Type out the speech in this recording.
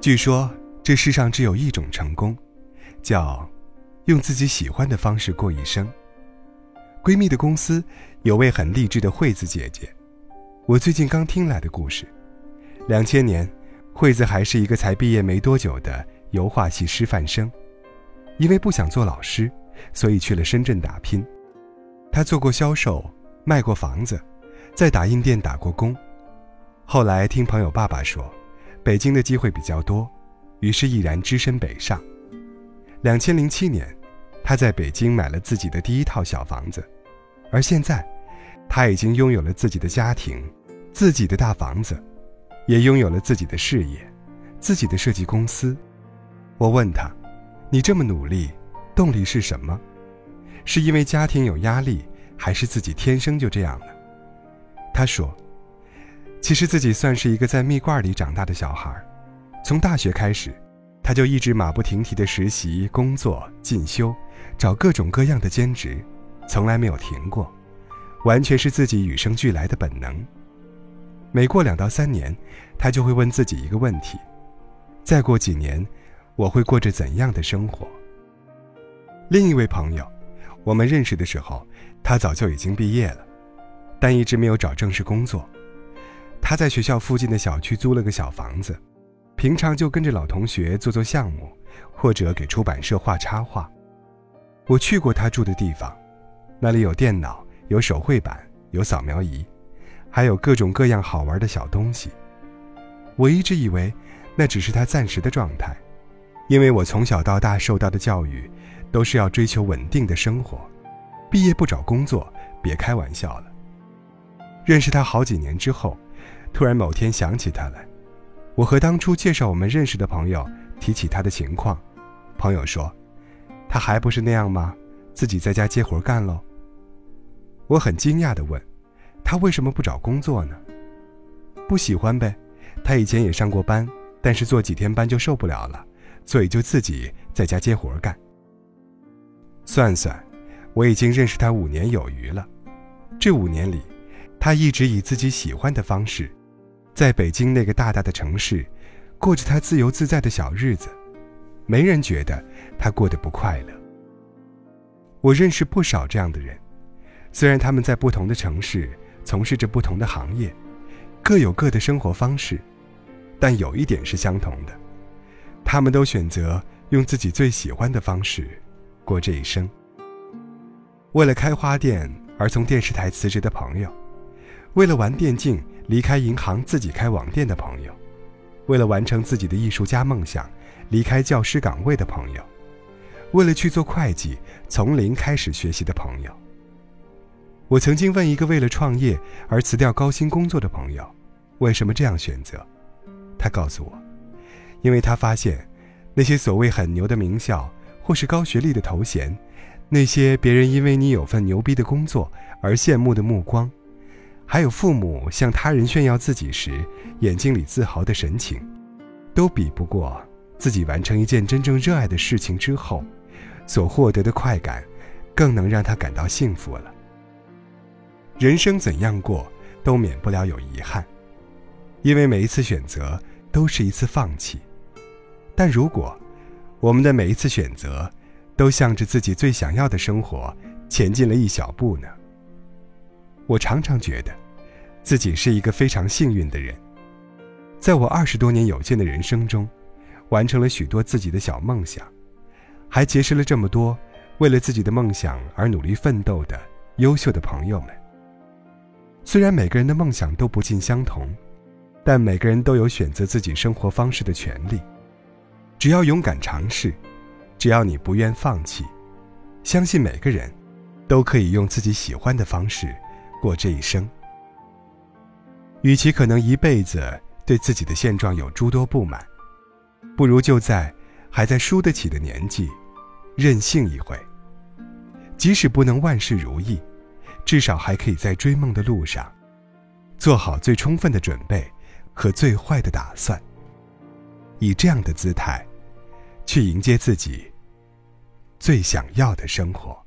据说这世上只有一种成功，叫用自己喜欢的方式过一生。闺蜜的公司有位很励志的惠子姐姐，我最近刚听来的故事。两千年，惠子还是一个才毕业没多久的油画系师范生，因为不想做老师，所以去了深圳打拼。她做过销售，卖过房子，在打印店打过工。后来听朋友爸爸说，北京的机会比较多，于是毅然只身北上。两千零七年，他在北京买了自己的第一套小房子，而现在，他已经拥有了自己的家庭，自己的大房子，也拥有了自己的事业，自己的设计公司。我问他：“你这么努力，动力是什么？是因为家庭有压力，还是自己天生就这样呢？”他说。其实自己算是一个在蜜罐里长大的小孩，从大学开始，他就一直马不停蹄的实习、工作、进修，找各种各样的兼职，从来没有停过，完全是自己与生俱来的本能。每过两到三年，他就会问自己一个问题：再过几年，我会过着怎样的生活？另一位朋友，我们认识的时候，他早就已经毕业了，但一直没有找正式工作。他在学校附近的小区租了个小房子，平常就跟着老同学做做项目，或者给出版社画插画。我去过他住的地方，那里有电脑，有手绘板，有扫描仪，还有各种各样好玩的小东西。我一直以为那只是他暂时的状态，因为我从小到大受到的教育，都是要追求稳定的生活，毕业不找工作，别开玩笑了。认识他好几年之后。突然某天想起他来，我和当初介绍我们认识的朋友提起他的情况，朋友说：“他还不是那样吗？自己在家接活干喽。”我很惊讶地问：“他为什么不找工作呢？”不喜欢呗。他以前也上过班，但是做几天班就受不了了，所以就自己在家接活干。算算，我已经认识他五年有余了，这五年里，他一直以自己喜欢的方式。在北京那个大大的城市，过着他自由自在的小日子，没人觉得他过得不快乐。我认识不少这样的人，虽然他们在不同的城市从事着不同的行业，各有各的生活方式，但有一点是相同的，他们都选择用自己最喜欢的方式过这一生。为了开花店而从电视台辞职的朋友，为了玩电竞。离开银行自己开网店的朋友，为了完成自己的艺术家梦想，离开教师岗位的朋友，为了去做会计从零开始学习的朋友。我曾经问一个为了创业而辞掉高薪工作的朋友，为什么这样选择？他告诉我，因为他发现，那些所谓很牛的名校或是高学历的头衔，那些别人因为你有份牛逼的工作而羡慕的目光。还有父母向他人炫耀自己时眼睛里自豪的神情，都比不过自己完成一件真正热爱的事情之后所获得的快感，更能让他感到幸福了。人生怎样过都免不了有遗憾，因为每一次选择都是一次放弃。但如果我们的每一次选择都向着自己最想要的生活前进了一小步呢？我常常觉得，自己是一个非常幸运的人，在我二十多年有限的人生中，完成了许多自己的小梦想，还结识了这么多为了自己的梦想而努力奋斗的优秀的朋友们。虽然每个人的梦想都不尽相同，但每个人都有选择自己生活方式的权利。只要勇敢尝试，只要你不愿放弃，相信每个人都可以用自己喜欢的方式。过这一生，与其可能一辈子对自己的现状有诸多不满，不如就在还在输得起的年纪，任性一回。即使不能万事如意，至少还可以在追梦的路上，做好最充分的准备和最坏的打算。以这样的姿态，去迎接自己最想要的生活。